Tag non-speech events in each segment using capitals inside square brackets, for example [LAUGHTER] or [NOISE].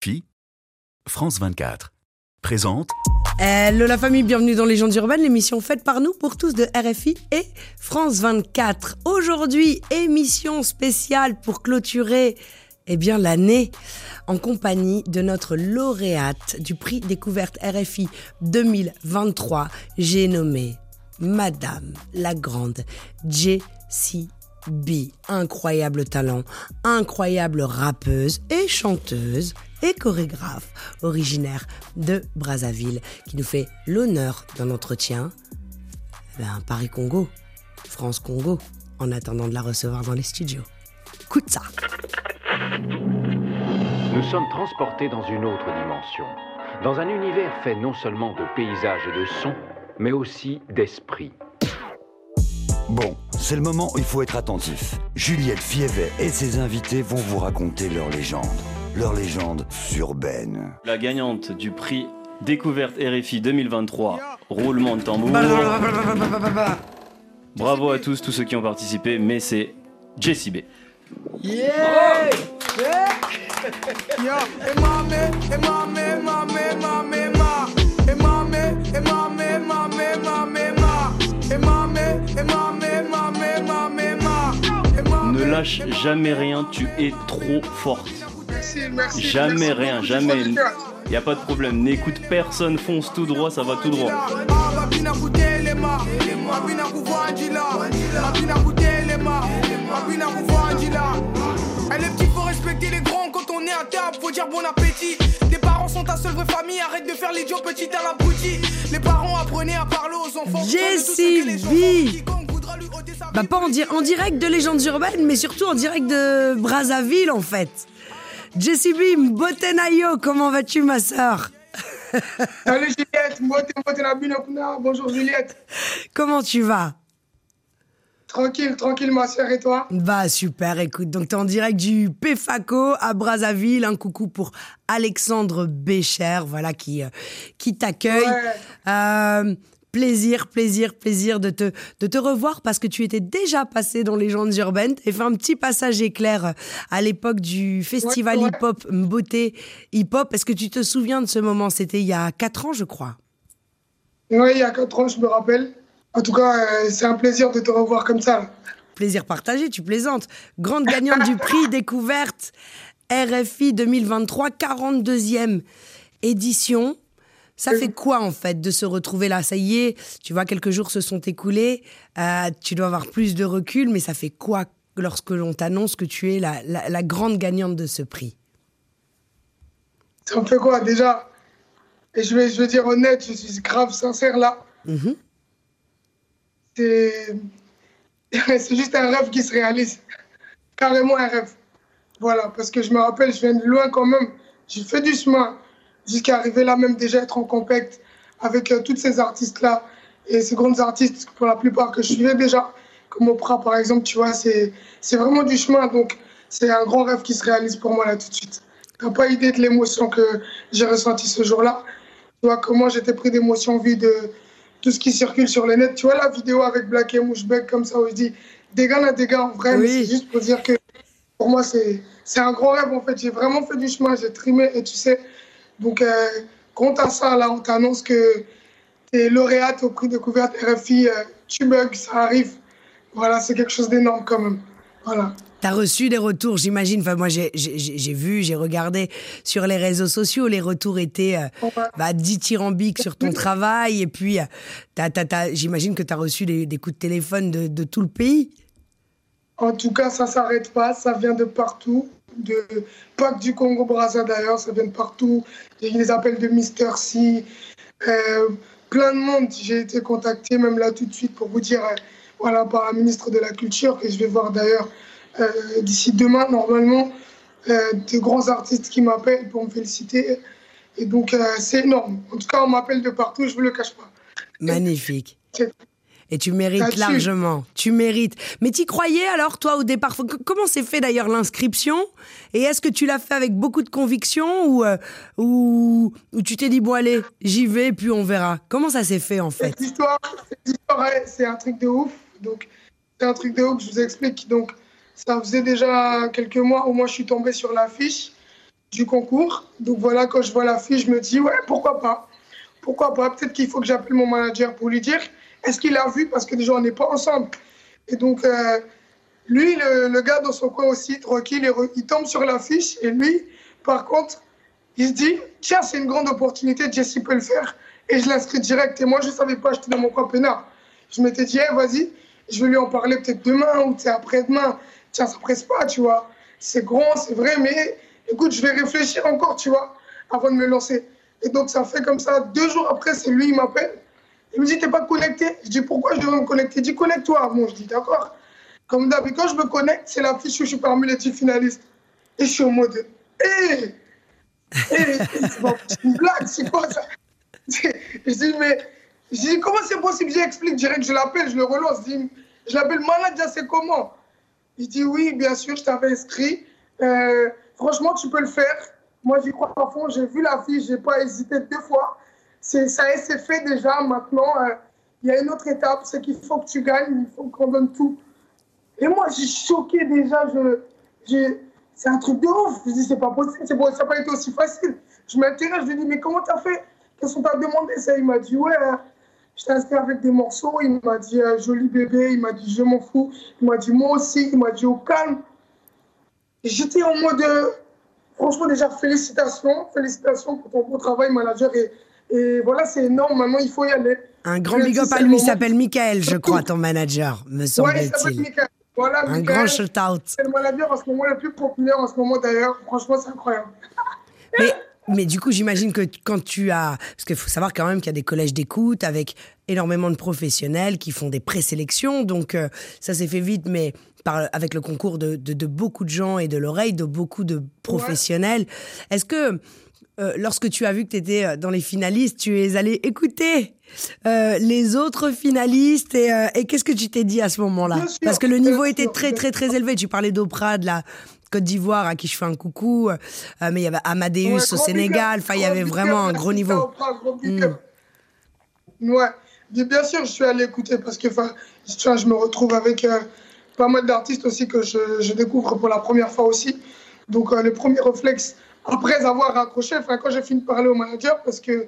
RFI, France 24, présente Hello la famille, bienvenue dans Légendes urbaines, l'émission faite par nous pour tous de RFI et France 24. Aujourd'hui, émission spéciale pour clôturer eh bien l'année en compagnie de notre lauréate du prix découverte RFI 2023, j'ai nommé Madame la grande Jessie B. Incroyable talent, incroyable rappeuse et chanteuse et chorégraphe originaire de Brazzaville qui nous fait l'honneur d'un entretien ben, Paris-Congo, France-Congo, en attendant de la recevoir dans les studios. Écoute ça Nous sommes transportés dans une autre dimension, dans un univers fait non seulement de paysages et de sons, mais aussi d'esprit. Bon, c'est le moment où il faut être attentif. Juliette Fievet et ses invités vont vous raconter leur légende. Leur légende urbaine. La gagnante du prix Découverte RFI 2023, roulement de tambour. Bravo à tous, tous ceux qui ont participé, mais c'est Jessie B. Ne lâche jamais rien, tu es trop forte. Merci, merci. Jamais merci rien, beaucoup, jamais. du fond du cœur. Y a pas de problème, n'écoute personne, fonce tout droit, ça va tout droit. Les petits, faut respecter les grands quand on est à table, faut dire bon appétit. Les parents sont ta seule vraie famille, arrête de faire l'idiot petit à l'abruti. Les parents apprenez à parler aux enfants. Jessie B. Bah pas en, di- en direct de Légendes urbaines, mais surtout en direct de Brazzaville en fait. Jessie B, Botenayo, comment vas-tu ma sœur [LAUGHS] Salut Juliette, bonjour Juliette. Comment tu vas Tranquille, tranquille ma soeur et toi Bah super, écoute, donc t'es en direct du PFACO à Brazzaville, un coucou pour Alexandre Bécher, voilà, qui, euh, qui t'accueille. Ouais. Euh, plaisir, plaisir, plaisir de te, de te revoir parce que tu étais déjà passé dans Légendes urbaines, t'as fait un petit passage éclair euh, à l'époque du festival Ouais, ouais. hip-hop Beauté hip-hop. Est-ce que tu te souviens de ce moment? C'était il y a 4 ans, je crois. Oui, il y a 4 ans, je me rappelle. En tout cas, euh, c'est un plaisir de te revoir comme ça. Plaisir partagé, tu plaisantes. Grande gagnante du prix [LAUGHS] découverte RFI 2023, 42e édition. Ça fait quoi en fait de se retrouver là? Ça y est, tu vois, quelques jours se sont écoulés, euh, tu dois avoir plus de recul, mais ça fait quoi lorsque l'on t'annonce que tu es la, la- la grande gagnante de ce prix? Ça me fait quoi déjà? Et je vais, je vais dire honnête, je suis grave sincère là. Mhm. C'est [LAUGHS] c'est juste un rêve qui se réalise. Carrément un rêve. Voilà, parce que je me rappelle, je viens de loin quand même. J'ai fait du chemin jusqu'à arriver là même déjà être en compacte avec euh, toutes ces artistes-là et ces grandes artistes pour la plupart que je suivais déjà, comme Oprah par exemple, tu vois, c'est c'est vraiment du chemin. Donc c'est un grand rêve qui se réalise pour moi là tout de suite. T'as pas idée de l'émotion que j'ai ressentie ce jour-là. Tu vois comment j'étais pris d'émotion vu de tout ce qui circule sur le net. Tu vois la vidéo avec Black et Mouchbeck comme ça où je dis là, des gars en vrai, Oui. c'est juste pour dire que pour moi c'est c'est un grand rêve en fait. J'ai vraiment fait du chemin, j'ai trimé et tu sais. Donc euh, compte à ça là, on t'annonce que tu es lauréate au prix découverte RFI. euh, tu bugs, ça arrive. Voilà, c'est quelque chose d'énorme quand même. Voilà. T'as reçu des retours, j'imagine. Enfin, moi, j'ai- vu, j'ai regardé sur les réseaux sociaux. Les retours étaient euh, bah, dithyrambiques sur ton travail. Et puis, euh, j'imagine que tu as reçu des, des coups de téléphone de, de tout le pays. En tout cas, ça s'arrête pas, ça vient de partout, de pas que du Congo Brazza d'ailleurs, ça vient de partout. J'ai eu des appels de Mister C, euh, plein de monde. J'ai été contacté même là tout de suite pour vous dire, euh, voilà, par la ministre de la Culture que je vais voir d'ailleurs euh, d'ici demain normalement, de grands artistes qui m'appellent pour me féliciter. Et donc c'est énorme. En tout cas, on m'appelle de partout, je vous le cache pas. Magnifique. Et tu mérites largement. Tu mérites. Mais t'y croyais alors, toi, au départ? Comment s'est fait d'ailleurs l'inscription? Et est-ce que tu l'as fait avec beaucoup de conviction ou, euh, ou, ou tu t'es dit, bon, allez, j'y vais, puis on verra? Comment ça s'est fait en fait? Cette histoire, c'est un truc de ouf. Donc, c'est un truc de ouf, je vous explique. Donc, ça faisait déjà quelques mois où moi je suis tombé sur l'affiche. du concours. Donc voilà, quand je vois la fille, je me dis, ouais, pourquoi pas? Pourquoi pas? Peut-être qu'il faut que j'appelle mon manager pour lui dire, est-ce qu'il a vu Parce que déjà, on n'est pas ensemble? Et donc, euh, lui, le, gars dans son coin aussi, tranquille, il, il tombe sur l'affiche. Et lui, par contre, il se dit, tiens, c'est une grande opportunité, Jesse peut le faire. Et je l'inscris direct. Et moi, je ne savais pas, j'étais dans mon coin peinard. Je m'étais dit, hey, vas-y, je vais lui en parler peut-être demain ou après-demain. Tiens, ça presse pas, tu vois. C'est grand, c'est vrai, mais écoute, je vais réfléchir encore, tu vois, avant de me lancer. Et donc, ça fait comme ça. Deux jours après, c'est lui, il m'appelle. Il me dit, t'es pas connecté Je dis, pourquoi je devrais me connecter? Il dit, connecte-toi. Bon, je dis, d'accord. Comme d'hab, quand je me connecte, c'est la fiche où je suis parmi les 10 finalistes. Et je suis en mode, hé hey C'est une blague, c'est quoi ça? Je dis, mais je dis, comment c'est possible? J'explique, je que je l'appelle, je le relance. Je, je l'appelle manager, c'est comment? Il dit, oui, bien sûr, je t'avais inscrit. Euh, franchement, tu peux le faire. Moi, j'y crois à fond. J'ai vu la fiche, j'ai pas hésité deux fois. Ça c'est fait déjà. Maintenant, euh, il y a une autre étape, c'est qu'il faut que tu gagnes, il faut qu'on donne tout. Et moi, j'ai choqué déjà. Je, c'est un truc de ouf. Je dis, c'est pas possible, c'est ça n'a pas été aussi facile. Je m'intéresse, je lui dis, mais comment tu as fait? Qu'est-ce qu'on t'a demandé? Ça Il m'a dit, ouais, je t'ai inscrit avec des morceaux. Il m'a dit, euh, joli bébé. Il m'a dit, je m'en fous. Il m'a dit, moi aussi. Il m'a dit, au calme. J'étais en mode, euh, franchement, déjà, félicitations. Félicitations pour ton beau travail, manager. Et voilà, c'est énorme. Maintenant, il faut y aller. Un grand big up à lui. Il s'appelle Michael, je crois, ton manager, me semble-t-il. Ouais, Michael. Voilà, un grand shout-out. C'est le manager en ce moment le plus populaire en ce moment, d'ailleurs. Franchement, c'est incroyable. [LAUGHS] Mais mais du coup, j'imagine que quand tu as. Parce qu'il faut savoir quand même qu'il y a des collèges d'écoute avec énormément de professionnels qui font des présélections. Donc, euh, ça s'est fait vite, mais par, avec le concours de, de, beaucoup de gens et de l'oreille de beaucoup de professionnels. Est-ce que. Euh, lorsque tu as vu que tu étais euh, dans les finalistes, tu es allé écouter les autres finalistes et, et qu'est-ce que tu t'es dit à ce moment-là Parce que le niveau était très très très élevé. Tu parlais d'Oprah, de la, Côte d'Ivoire à qui je fais un coucou, euh, mais il y avait Amadeus au Sénégal, enfin il y avait vraiment un gros niveau. Mm. Ouais, bien sûr je suis allé écouter parce que je me retrouve avec euh, pas mal d'artistes aussi que je, découvre pour la première fois aussi. Donc euh, le premier réflexe, après avoir raccroché, enfin quand j'ai fini de parler au manager, parce que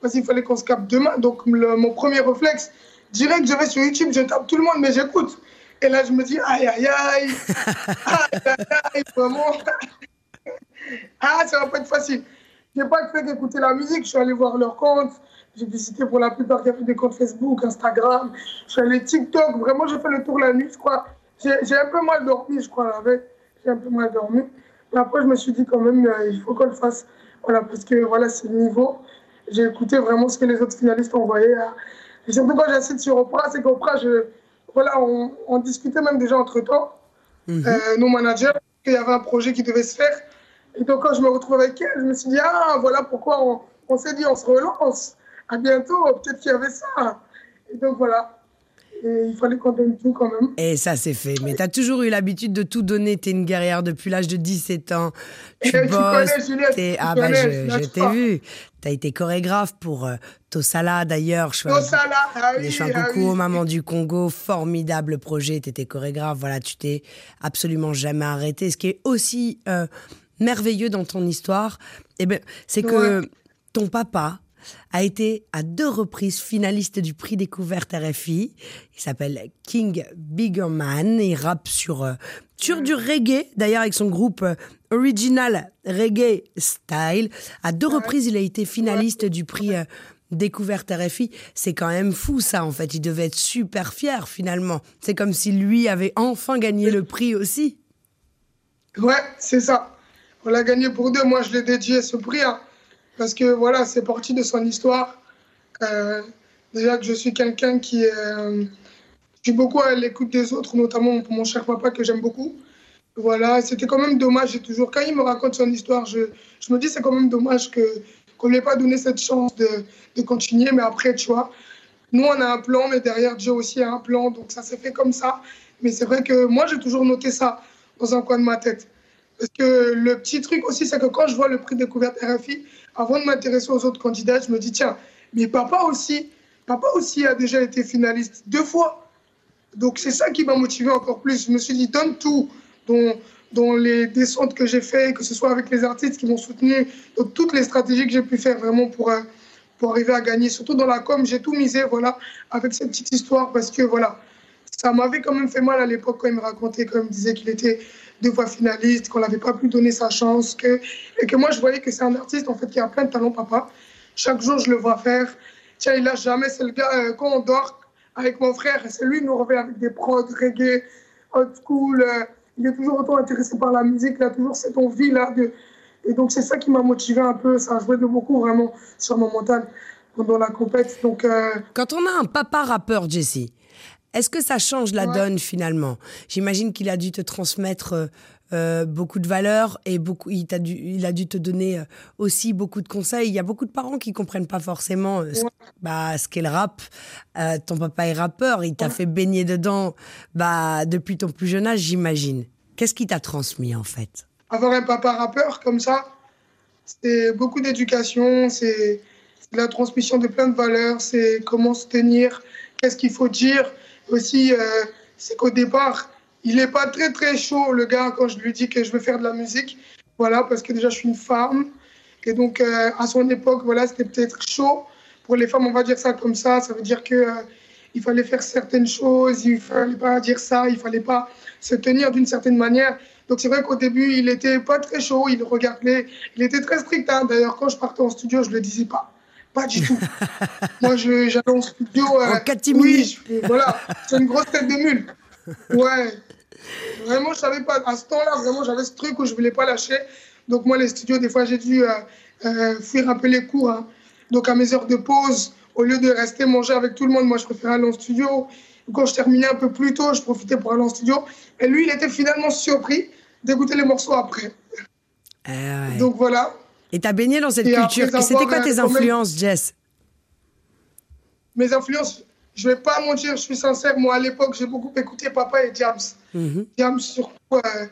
parce qu'il fallait qu'on se capte demain, donc mon premier réflexe, direct je vais sur YouTube, je tape tout le monde, mais j'écoute. Et là, je me dis, aïe, aïe, aïe, [LAUGHS] aïe, aïe, aïe, vraiment. [LAUGHS] ah, ça va pas être facile. Je n'ai pas fait d'écouter la musique, je suis allé voir leurs comptes. J'ai visité pour la plupart des comptes Facebook, Instagram. Je suis allé TikTok. Vraiment, j'ai fait le tour la nuit, je crois. J'ai un peu mal dormi, je crois, la veille. J'ai un peu mal dormi. Après, je me suis dit quand même, euh, il faut qu'on le fasse. Voilà, parce que voilà, c'est le niveau. J'ai écouté vraiment ce que les autres finalistes ont envoyé. Hein. Et surtout quand j'incite sur Oprah, c'est qu'Oprah, je voilà, on, discutait même déjà entre temps, euh, nos managers, qu'il y avait un projet qui devait se faire. Et donc, quand je me retrouve avec elle, je me suis dit, ah, voilà pourquoi on, s'est dit, on se relance. À bientôt, peut-être qu'il y avait ça. Et donc, voilà. Et il fallait qu'on donne tout quand même. Et ça, c'est fait. Mais tu as toujours eu l'habitude de tout donner. Tu es une guerrière depuis l'âge de 17 ans. Tu bosses. Tu ah, bah, je, t'ai vu. Tu as été chorégraphe pour euh, Tosala d'ailleurs. Tosala, ah Les ah mamans du Congo. Formidable projet. Tu étais chorégraphe. Voilà, tu t'es absolument jamais arrêté. Ce qui est aussi euh, merveilleux dans ton histoire, eh ben, c'est que ton papa a été à deux reprises finaliste du prix découverte RFI. Il s'appelle King Biggerman. Il rappe sur, euh, sur du reggae, d'ailleurs avec son groupe euh, Original Reggae Style. À deux reprises, il a été finaliste du prix euh, découverte RFI. C'est quand même fou ça en fait. Il devait être super fier finalement. C'est comme si lui avait enfin gagné le prix aussi. Ouais, c'est ça. On l'a gagné pour deux. Moi, je l'ai dédié ce prix. Hein parce que voilà, c'est parti de son histoire. Euh, déjà que je suis quelqu'un qui euh, beaucoup à l'écoute des autres, notamment pour mon cher papa que j'aime beaucoup. Voilà, c'était quand même dommage. toujours, quand il me raconte son histoire, je, je me dis c'est quand même dommage que qu'on lui ait pas donné cette chance de, de, continuer. Mais après, tu vois, nous on a un plan, mais derrière Dieu aussi a un plan, donc ça s'est fait comme ça. Mais c'est vrai que moi j'ai toujours noté ça dans un coin de ma tête. Parce que le petit truc aussi, c'est que quand je vois le prix découverte RFI, avant de m'intéresser aux autres candidats, je me dis, tiens, mais papa aussi, papa aussi a déjà été finaliste deux fois. Donc c'est ça qui m'a motivé encore plus. Je me suis dit, donne tout. Ton, dans les descentes que j'ai fait, que ce soit avec les artistes qui m'ont soutenu, donc toutes les stratégies que j'ai pu faire vraiment pour, euh, pour arriver à gagner. Surtout dans la com, j'ai tout misé, voilà, avec cette petite histoire parce que voilà, ça m'avait quand même fait mal à l'époque quand il me racontait, quand il me disait qu'il était deux fois finaliste, qu'on n'avait pas pu donner sa chance, que, et que moi je voyais que c'est un artiste en fait qui a plein de talent, papa. Chaque jour je le vois faire. Tiens, il lâche jamais, gars, quand on dort avec mon frère, c'est lui qui nous revient avec des prods, reggae, old school. Euh, il est toujours autant intéressé par la musique, il a toujours cette envie-là. De... Et donc, c'est ça qui m'a motivé un peu. Ça a joué de beaucoup vraiment sur mon mental pendant la compète. Donc, euh, Quand on a un papa rappeur, Jesse, est-ce que ça change la Ouais. donne finalement? J'imagine qu'il a dû te transmettre euh, euh, beaucoup de valeurs et beaucoup, il, t'a dû, il a dû te donner euh, aussi beaucoup de conseils. Il y a beaucoup de parents qui comprennent pas forcément euh, ce, Ouais. bah, ce qu'est le rap. Ton papa est rappeur, il t'a fait baigner dedans bah, depuis ton plus jeune âge, j'imagine. Qu'est-ce qu'il t'a transmis en fait? Avoir un papa rappeur comme ça, c'est beaucoup d'éducation, c'est la transmission de plein de valeurs, c'est comment se tenir, qu'est-ce qu'il faut dire. Aussi, euh, c'est qu'au départ, il n'est pas très très chaud, le gars, quand je lui dis que je veux faire de la musique. Voilà, parce que déjà, je suis une femme. Et donc, euh, à son époque, voilà, c'était peut-être chaud. Pour les femmes, on va dire ça comme ça. Ça veut dire que euh, il fallait faire certaines choses, il fallait pas dire ça, il fallait pas se tenir d'une certaine manière. Donc c'est vrai qu'au début, il était pas très chaud, il regardait, il était très strict. hein. D'ailleurs, quand je partais en studio, je le disais pas. Pas du tout. Moi, j'allais en studio. euh, En catimini. Oui, je- voilà, c'est une grosse tête de mule. Ouais. Vraiment, je savais pas. À ce temps-là, vraiment, j'avais ce truc où je voulais pas lâcher. Donc moi, les studios, des fois, j'ai dû euh, euh, fuir un peu les cours. hein. Donc à mes heures de pause, au lieu de rester manger avec tout le monde, moi, je préférais aller en studio. Quand je terminais un peu plus tôt, je profitais pour aller en studio. Et lui, il était finalement surpris d'écouter les morceaux après. Eh ouais. Donc voilà. Et t'as baigné dans cette Et culture. C'était quoi tes influences, Jess? Mes influences, je vais pas mentir, je suis sincère. Moi, à l'époque, j'ai beaucoup écouté Papa et James. Mhm. James, surtout euh,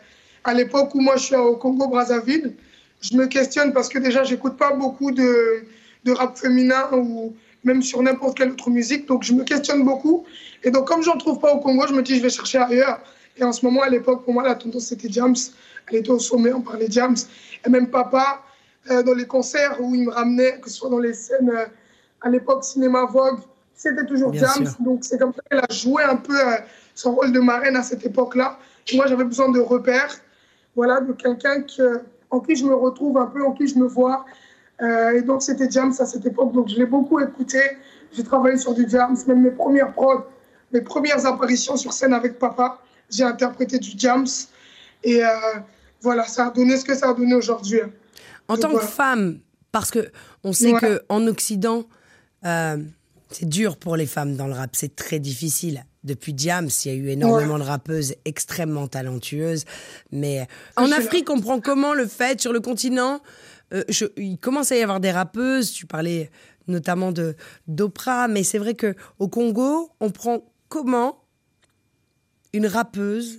à l'époque où moi je suis au Congo-Brazzaville, je me questionne parce que déjà, j'écoute pas beaucoup de, de rap féminin ou même sur n'importe quelle autre musique. Donc, je me questionne beaucoup. Et donc, comme j'en trouve pas au Congo, je me dis, je vais chercher ailleurs. Et en ce moment, à l'époque, pour moi, la tendance, c'était James. Elle était au sommet, on parlait James. Et même Papa, dans les concerts où il me ramenait, que ce soit dans les scènes, euh, à l'époque, Cinéma Vogue, c'était toujours Bien James. sûr. Donc, c'est comme ça qu'elle a joué un peu euh, son rôle de marraine à cette époque-là. Moi, j'avais besoin de repères, voilà, de quelqu'un euh, en qui je me retrouve un peu, en qui je me vois. Euh, et donc, c'était James à cette époque. Donc, je l'ai beaucoup écouté. J'ai travaillé sur du James, même mes premières prods, mes premières apparitions sur scène avec papa. J'ai interprété du James. Et euh, voilà, ça a donné ce que ça a donné aujourd'hui. hein. En tant que femme, parce que on sait Ouais. que en Occident, euh, c'est dur pour les femmes dans le rap, c'est très difficile. Depuis Jams, il y a eu énormément de rappeuses extrêmement talentueuses, mais en je Afrique, on prend comment le fait sur le continent? Euh, je- Il commence à y avoir des rappeuses. Tu parlais notamment de d'Oprah, mais c'est vrai que au Congo, on prend comment une rappeuse?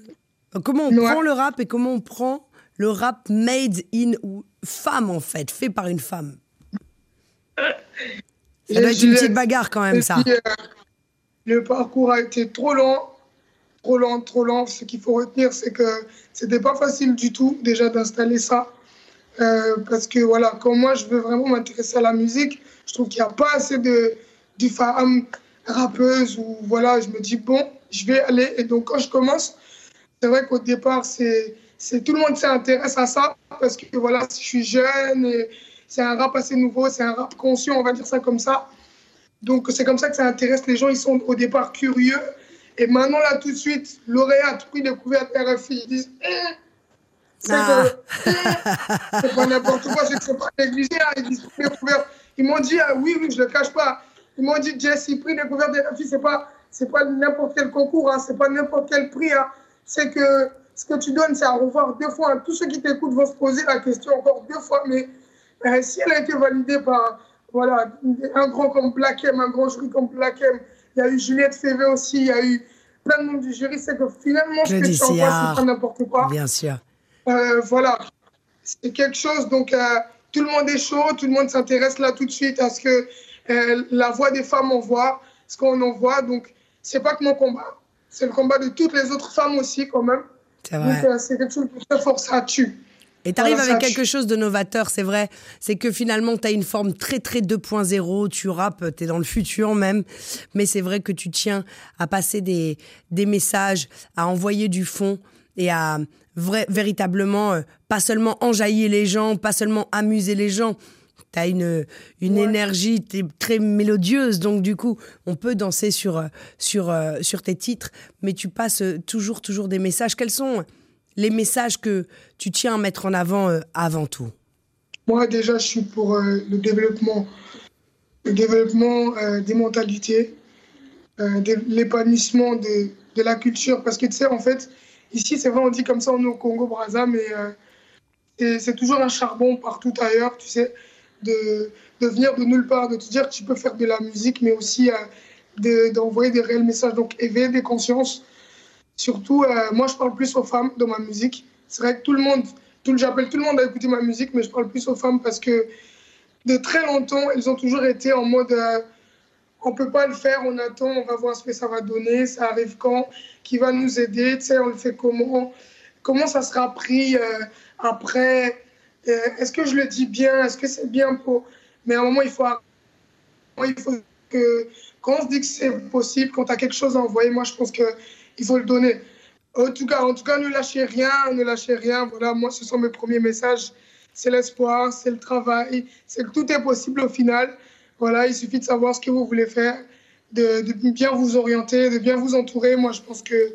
Euh, Comment on Ouais. prend le rap et comment on prend le rap made in ou femme en fait, fait par une femme. Ça doit être une petite bagarre quand même ça. puis, euh, le parcours a été trop lent, trop lent, trop lent. Ce qu'il faut retenir, c'est que c'était pas facile du tout déjà d'installer ça. Euh, parce que voilà, quand moi je veux vraiment m'intéresser à la musique, je trouve qu'il n'y a pas assez de, de femmes rappeuses ou voilà, je me dis bon, je vais aller. Et donc quand je commence, c'est vrai qu'au départ, c'est, c'est tout le monde s'intéresse à ça parce que voilà, je suis jeune et c'est un rap assez nouveau, c'est un rap conscient, on va dire ça comme ça. Donc c'est comme ça que ça intéresse les gens, ils sont au départ curieux. Et maintenant, là, tout de suite, lauréat, prix découverte RFI, ils disent Eh, c'est Ah. eh, c'est pas n'importe quoi, c'est c'est pas négligé. hein. Ils disent prix découverte. Ils m'ont dit, ah, oui, oui, je le cache pas. Ils m'ont dit, Jesse, prix découverte RFI, c'est pas, c'est pas n'importe quel concours, hein, c'est pas n'importe quel prix. hein. C'est que ce que tu donnes, c'est à revoir deux fois. Tous ceux qui t'écoutent vont se poser la question encore deux fois, mais euh, si elle a été validée par voilà, un grand comme Black M, un grand jury comme Black M, il y a eu Juliette Févé aussi, il y a eu plein de monde du jury, c'est que finalement, ce que tu envoies, c'est pas n'importe quoi. Bien sûr. Euh, voilà, c'est quelque chose. Donc, euh, tout le monde est chaud, tout le monde s'intéresse là tout de suite à ce que la voix des femmes envoie, ce qu'on envoie. Donc, c'est pas que mon combat, c'est le combat de toutes les autres femmes aussi, quand même. C'est vrai. C'est quelque chose de très fort, ça tue. Et tu arrives Voilà, avec quelque chose de novateur, c'est vrai. C'est que finalement, tu as une forme très, très 2.0. Tu rappes, tu es dans le futur même. Mais c'est vrai que tu tiens à passer des, des messages, à envoyer du fond et à vrai, véritablement, euh, pas seulement enjailler les gens, pas seulement amuser les gens. Tu as une, une énergie t'es très mélodieuse, donc du coup, on peut danser sur, euh, sur, euh, sur tes titres, mais tu passes euh, toujours, toujours des messages. Quels sont les messages que tu tiens à mettre en avant euh, avant tout? Moi, déjà, je suis pour euh, le développement, le développement euh, des mentalités, de l'épanouissement de, de la culture. Parce que, tu sais, en fait, ici, c'est vrai, on dit comme ça, on est au Congo-Brazza, mais c'est toujours un charbon partout ailleurs, tu sais, de, de venir de nulle part, de te dire que tu peux faire de la musique, mais aussi euh, de- d'envoyer des réels messages. Donc, éveiller des consciences. Surtout, euh, moi, je parle plus aux femmes dans ma musique. C'est vrai que tout le monde, j'appelle tout le monde à écouter ma musique, mais je parle plus aux femmes parce que de très longtemps, elles ont toujours été en mode euh, on peut pas le faire, on attend, on va voir ce que ça va donner, ça arrive quand, qui va nous aider, tu sais, on le fait comment, comment ça sera pris euh, après, Euh, est-ce que je le dis bien, est-ce que c'est bien pour? Mais à un moment, il faut, il faut que quand on se dit que c'est possible, quand tu as quelque chose à envoyer, moi je pense qu'il faut le donner. En tout cas, en tout cas, ne lâchez rien, ne lâchez rien. Voilà, moi, ce sont mes premiers messages. C'est l'espoir, c'est le travail, c'est que tout est possible au final. Voilà, il suffit de savoir ce que vous voulez faire, de, de bien vous orienter, de bien vous entourer. Moi, je pense que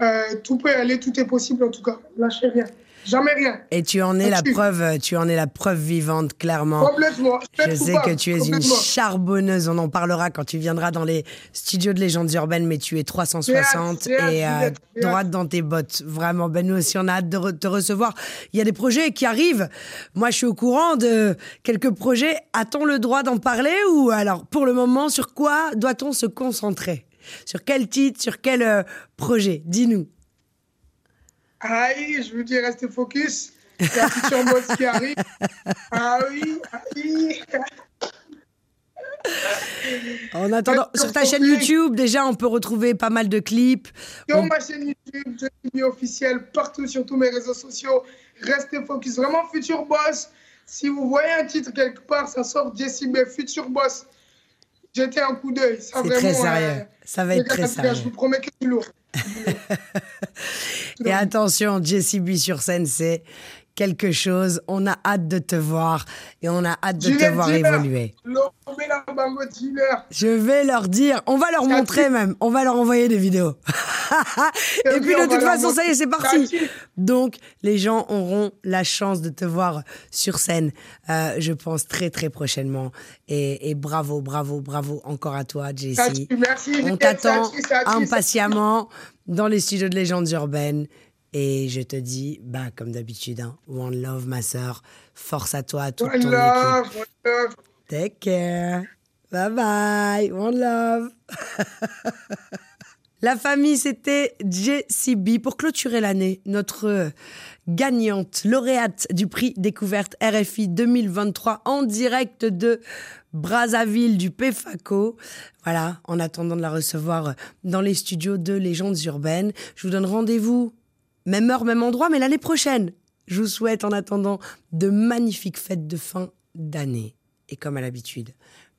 euh, tout peut aller, tout est possible en tout cas. Lâchez rien, jamais rien. Et tu en es la preuve, tu en es la preuve vivante, clairement. Complètement. Je sais que tu es une charbonneuse. On en parlera quand tu viendras dans les studios de légendes urbaines, mais tu es 360 J'ai hâte, j'ai et euh, droite dans tes bottes. Vraiment, ben nous aussi, on a hâte de re- te recevoir. Il y a des projets qui arrivent. Moi, je suis au courant de quelques projets. A-t-on le droit d'en parler ou alors, pour le moment, sur quoi doit-on se concentrer? Sur quel titre Sur quel euh, projet? Dis-nous. Aïe, je veux dire, restez focus. Il y a Future Boss qui arrive. Ah oui, ah oui. [LAUGHS] En attendant, sur ta chaîne. YouTube, déjà, on peut retrouver pas mal de clips. Sur On- ma chaîne YouTube, je suis officiel partout sur tous mes réseaux sociaux. Restez focus. Vraiment, Future Boss. Si vous voyez un titre quelque part, ça sort Jessie B, Future Boss. Jetez un coup d'œil. Ça, C'est très sérieux. euh, Ça va être très sérieux. Je vous promets que [LAUGHS] c'est lourd. Et attention, Jessie B sur scène, c'est quelque chose. On a hâte de te voir et on a hâte de te voir évoluer. Je vais leur dire, on va leur montrer même, on va leur envoyer des vidéos. [LAUGHS] et puis de toute façon, ça y est, c'est parti. Donc, les gens auront la chance de te voir sur scène, euh, je pense, très très prochainement. Et, et bravo, bravo, bravo encore à toi, Jessie. Merci. On t'attend impatiemment dans les studios de légendes urbaines. Et je te dis, bah, comme d'habitude, hein, One Love, ma sœur. Force à toi, à toute One ton love, équipe. one love. Take care. Bye bye. One love. [LAUGHS] La famille, c'était JCB. Pour clôturer l'année, notre gagnante, lauréate du prix découverte RFI 2023 en direct de Brazzaville du PFACO. Voilà, en attendant de la recevoir dans les studios de Légendes Urbaines. Je vous donne rendez-vous, même heure, même endroit, mais l'année prochaine. Je vous souhaite en attendant de magnifiques fêtes de fin d'année. Et comme à l'habitude,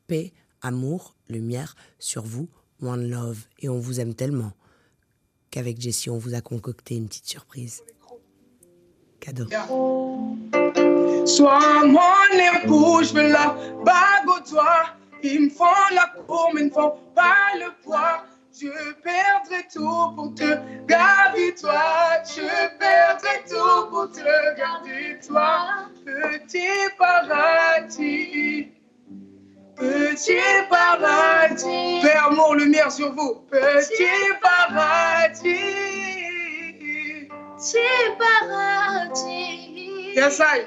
paix, amour, lumière sur vous, one love. Et on vous aime tellement qu'avec Jessie, on vous a concocté une petite surprise. Cadeau. Sois mon époux, je veux la bague doigt. Ils me font la cour, mais ne font pas le poids. Je perdrai tout pour te garder toi. Je perdrai tout pour te garder toi. Petit paradis. Petit paradis. Paix, amour, lumière sur vous. Petit paradis. C'est paradis. Yes, I.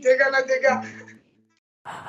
Dégâts, dégâts.